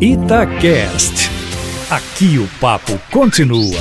Itacast. Aqui o papo continua.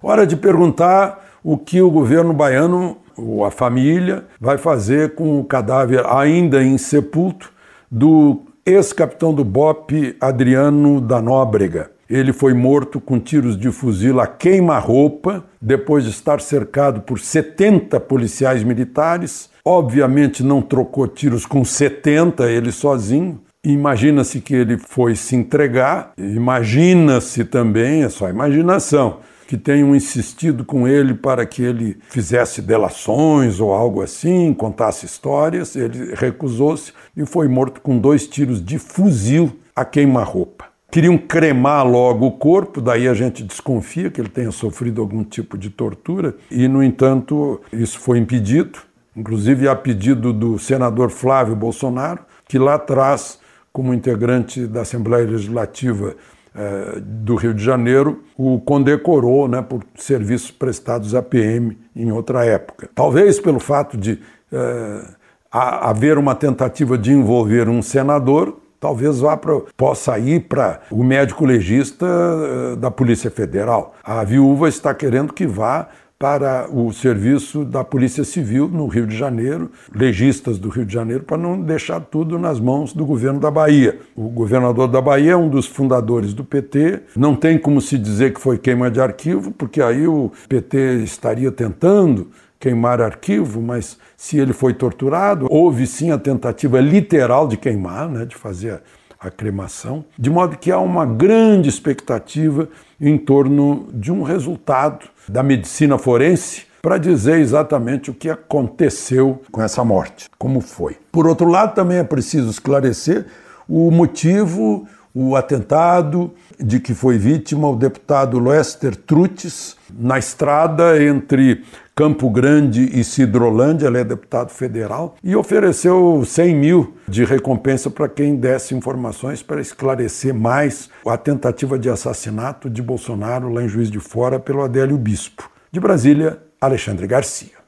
Hora de perguntar o que o governo baiano, ou a família, vai fazer com o cadáver ainda insepulto do ex-capitão do BOP Adriano da Nóbrega. Ele foi morto com tiros de fuzil a queima-roupa, depois de estar cercado por 70 policiais militares Obviamente não trocou tiros com 70 ele sozinho. Imagina-se que ele foi se entregar, imagina-se também, é só imaginação, que tenham insistido com ele para que ele fizesse delações ou algo assim, contasse histórias. Ele recusou-se e foi morto com dois tiros de fuzil a queima-roupa. Queriam cremar logo o corpo, daí a gente desconfia que ele tenha sofrido algum tipo de tortura, e, no entanto, isso foi impedido inclusive a pedido do senador Flávio Bolsonaro, que lá atrás, como integrante da Assembleia Legislativa eh, do Rio de Janeiro, o condecorou né, por serviços prestados à PM em outra época. Talvez pelo fato de eh, haver uma tentativa de envolver um senador, talvez vá pra, possa ir para o médico legista eh, da Polícia Federal. A viúva está querendo que vá para o serviço da Polícia Civil no Rio de Janeiro, legistas do Rio de Janeiro, para não deixar tudo nas mãos do governo da Bahia. O governador da Bahia é um dos fundadores do PT, não tem como se dizer que foi queima de arquivo, porque aí o PT estaria tentando queimar arquivo, mas se ele foi torturado, houve sim a tentativa literal de queimar, né, de fazer a cremação, de modo que há uma grande expectativa em torno de um resultado da medicina forense para dizer exatamente o que aconteceu com essa morte, como foi. Por outro lado, também é preciso esclarecer o motivo, o atentado de que foi vítima o deputado Lester Trutes na estrada entre Campo Grande e Cidrolândia, ele é deputado federal, e ofereceu 100 mil de recompensa para quem desse informações para esclarecer mais a tentativa de assassinato de Bolsonaro lá em Juiz de Fora pelo Adélio Bispo. De Brasília, Alexandre Garcia.